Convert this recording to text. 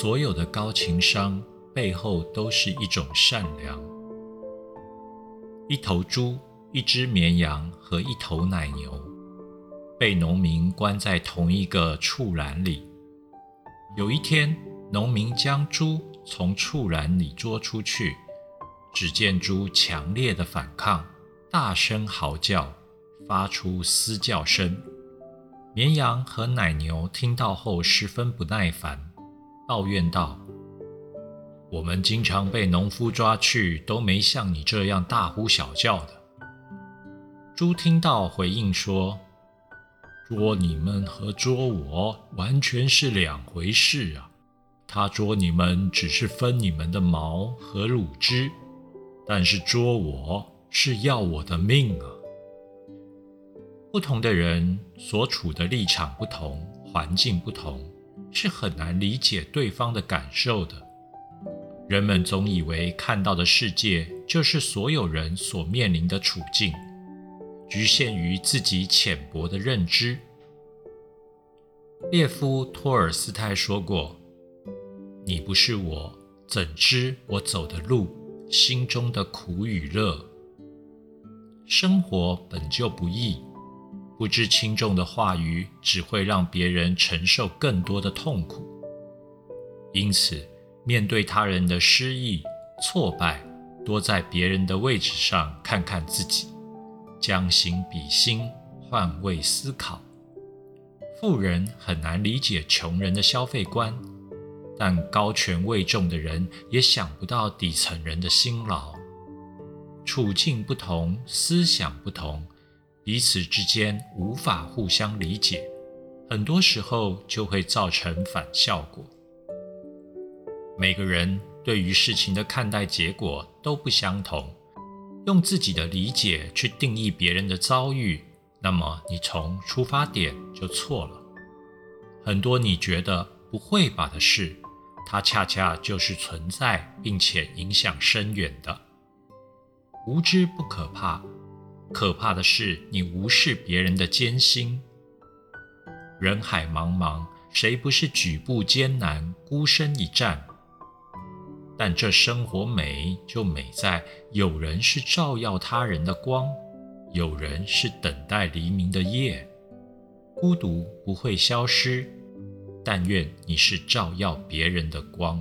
所有的高情商背后都是一种善良。一头猪、一只绵羊和一头奶牛被农民关在同一个畜栏里。有一天，农民将猪从畜栏里捉出去，只见猪强烈的反抗，大声嚎叫，发出嘶叫声。绵羊和奶牛听到后十分不耐烦，抱怨道：“我们经常被农夫抓去，都没像你这样大呼小叫的。”猪听到回应说：“捉你们和捉我完全是两回事啊！他捉你们只是分你们的毛和乳汁，但是捉我是要我的命啊！”不同的人所处的立场不同，环境不同，是很难理解对方的感受的。人们总以为看到的世界就是所有人所面临的处境，局限于自己浅薄的认知。列夫·托尔斯泰说过：“你不是我，怎知我走的路，心中的苦与乐？生活本就不易。”不知轻重的话语，只会让别人承受更多的痛苦。因此，面对他人的失意、挫败，多在别人的位置上看看自己，将心比心，换位思考。富人很难理解穷人的消费观，但高权位重的人也想不到底层人的辛劳。处境不同，思想不同。彼此之间无法互相理解，很多时候就会造成反效果。每个人对于事情的看待结果都不相同，用自己的理解去定义别人的遭遇，那么你从出发点就错了。很多你觉得不会吧的事，它恰恰就是存在并且影响深远的。无知不可怕。可怕的是，你无视别人的艰辛。人海茫茫，谁不是举步艰难、孤身一战？但这生活美，就美在有人是照耀他人的光，有人是等待黎明的夜。孤独不会消失，但愿你是照耀别人的光。